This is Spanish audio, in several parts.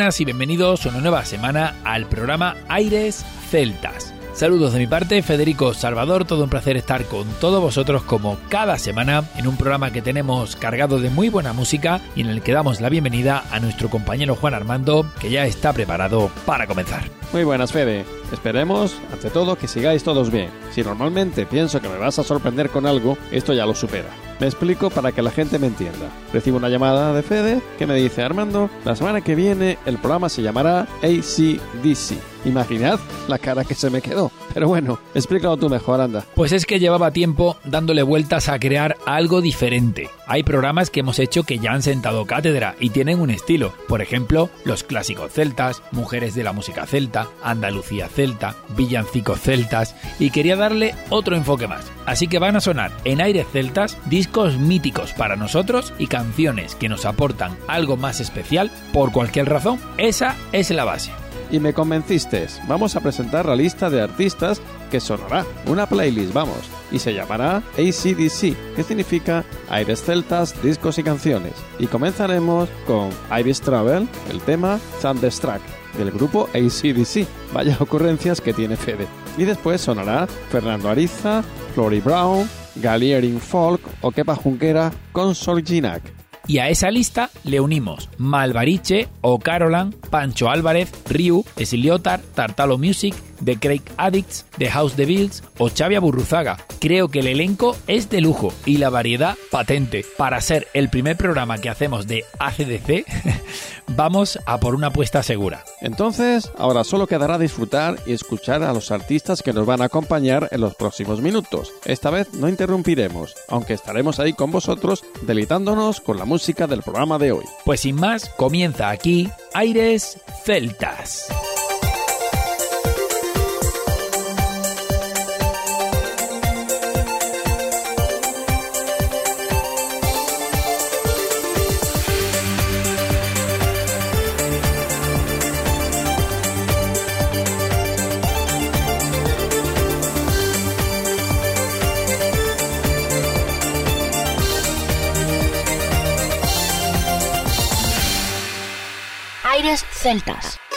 Buenas y bienvenidos una nueva semana al programa Aires Celtas. Saludos de mi parte, Federico Salvador, todo un placer estar con todos vosotros como cada semana en un programa que tenemos cargado de muy buena música y en el que damos la bienvenida a nuestro compañero Juan Armando, que ya está preparado para comenzar. Muy buenas, Fede. Esperemos, ante todo, que sigáis todos bien. Si normalmente pienso que me vas a sorprender con algo, esto ya lo supera. Me explico para que la gente me entienda. Recibo una llamada de Fede que me dice, Armando, la semana que viene el programa se llamará ACDC. Imaginad la cara que se me quedó. Pero bueno, explícalo tú mejor, anda. Pues es que llevaba tiempo dándole vueltas a crear algo diferente. Hay programas que hemos hecho que ya han sentado cátedra y tienen un estilo. Por ejemplo, los clásicos celtas, mujeres de la música celta, Andalucía celta, villancicos celtas, y quería darle otro enfoque más. Así que van a sonar en aires celtas discos míticos para nosotros y canciones que nos aportan algo más especial por cualquier razón. Esa es la base y me convenciste. Vamos a presentar la lista de artistas que sonará. Una playlist, vamos. Y se llamará ACDC, que significa Aires Celtas, Discos y Canciones. Y comenzaremos con Iris Travel, el tema Thunderstruck, del grupo ACDC. Vaya ocurrencias que tiene Fede. Y después sonará Fernando Ariza, Flory Brown, Galierin Folk o Kepa Junquera con Solginak. Y a esa lista le unimos Malvariche, Carolan, Pancho Álvarez, Ryu, Esiliotar, Tartalo Music, The Craig Addicts, The House de Bills o Xavi Burruzaga. Creo que el elenco es de lujo y la variedad patente. Para ser el primer programa que hacemos de ACDC, vamos a por una apuesta segura. Entonces, ahora solo quedará disfrutar y escuchar a los artistas que nos van a acompañar en los próximos minutos. Esta vez no interrumpiremos, aunque estaremos ahí con vosotros deleitándonos con la música del programa de hoy. Pues sin más, comienza aquí Aires Celtas. Celtas.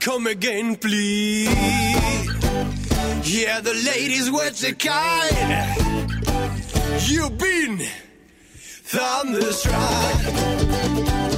come again, please. Yeah, the ladies were the kind. You've been thunderstruck.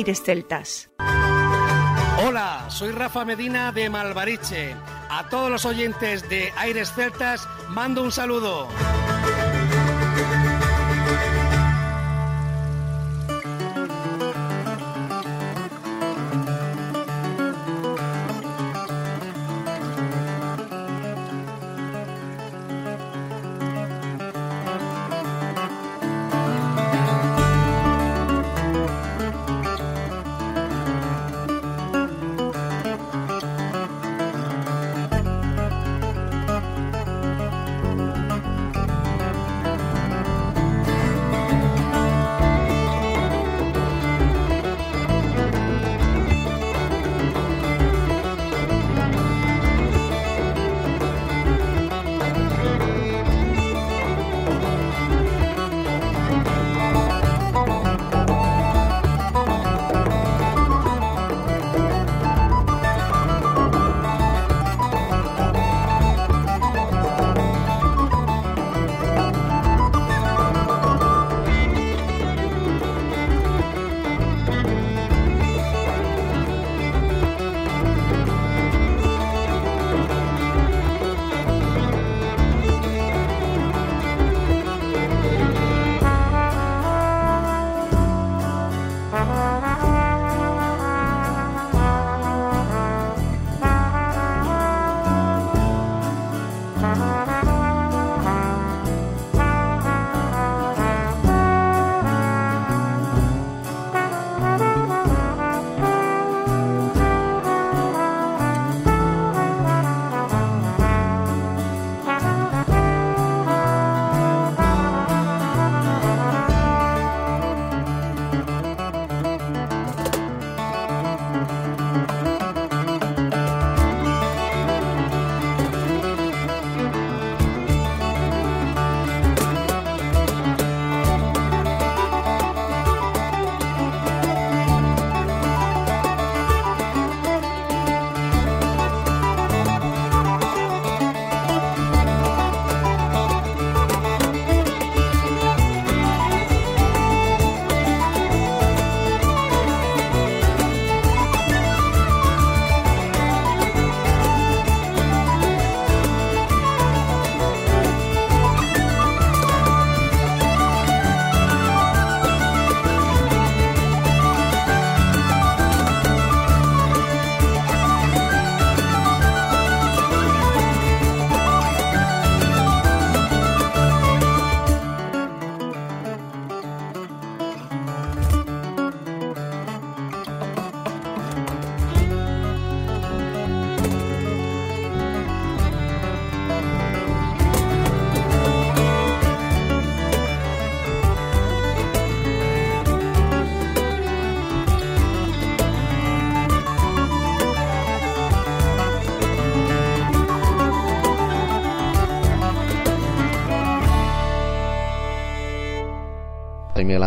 Aires Celtas. Hola, soy Rafa Medina de Malvariche. A todos los oyentes de Aires Celtas mando un saludo.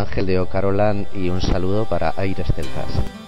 Ángel de Ocarolan y un saludo para Aires Celtas.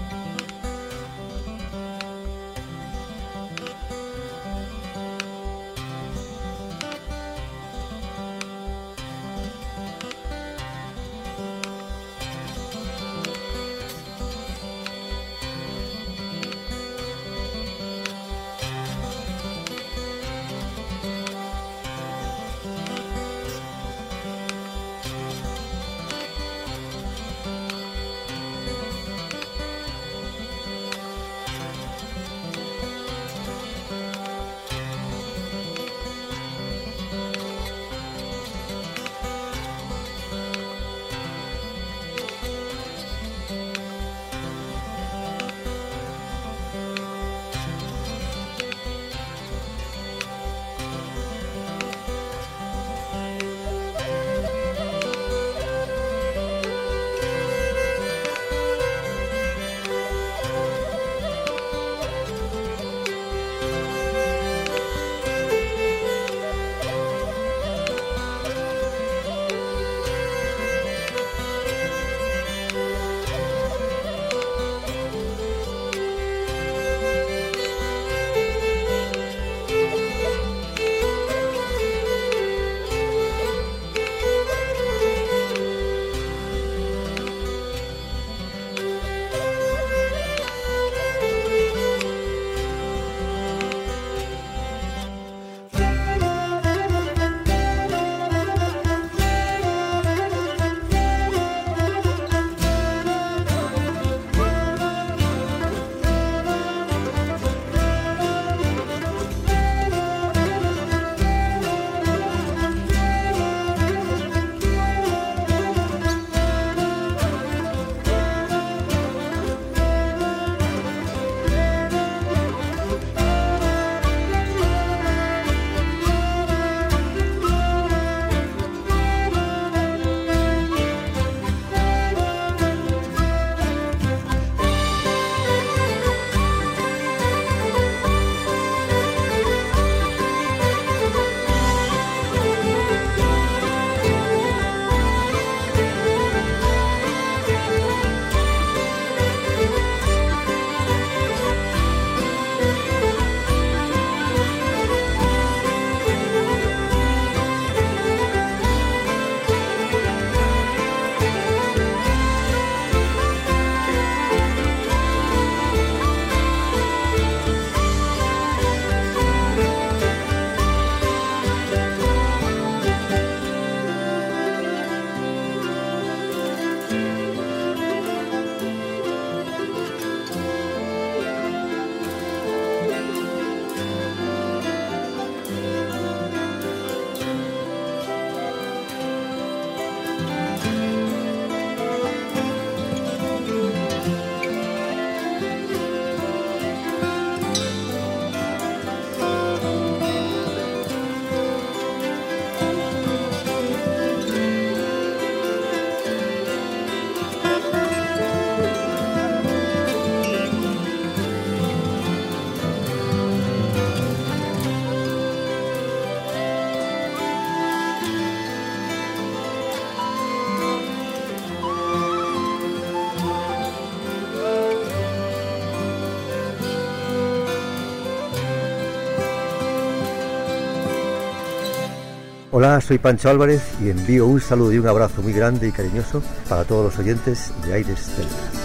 Soy Pancho Álvarez y envío un saludo y un abrazo muy grande y cariñoso para todos los oyentes de Aires Celtas.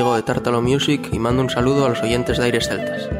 De Tártalo Music y mando un saludo a los oyentes de Aires Celtas.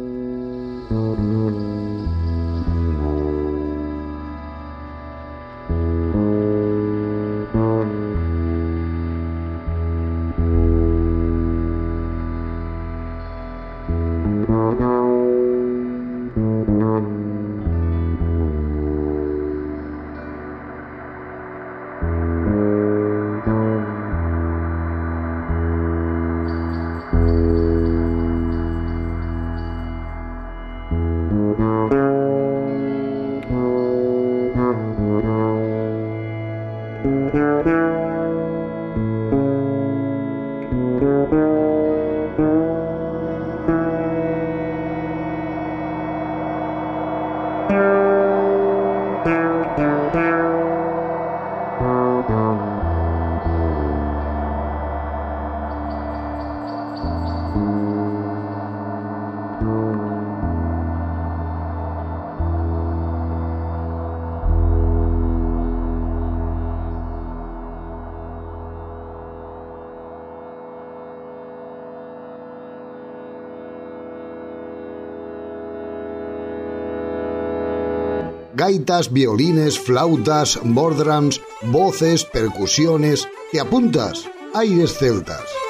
Gaitas, violines, flautas, bordrams, voces, percusiones. ¿Te apuntas? Aires celtas.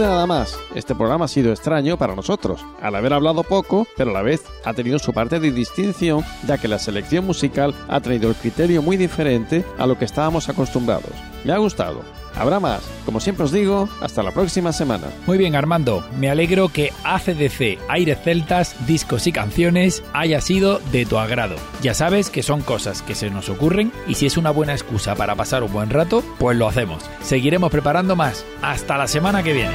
Nada más, este programa ha sido extraño para nosotros, al haber hablado poco, pero a la vez ha tenido su parte de distinción, ya que la selección musical ha traído el criterio muy diferente a lo que estábamos acostumbrados. Me ha gustado. Habrá más. Como siempre os digo, hasta la próxima semana. Muy bien, Armando. Me alegro que ACDC, Aires Celtas, discos y canciones haya sido de tu agrado. Ya sabes que son cosas que se nos ocurren y si es una buena excusa para pasar un buen rato, pues lo hacemos. Seguiremos preparando más. Hasta la semana que viene.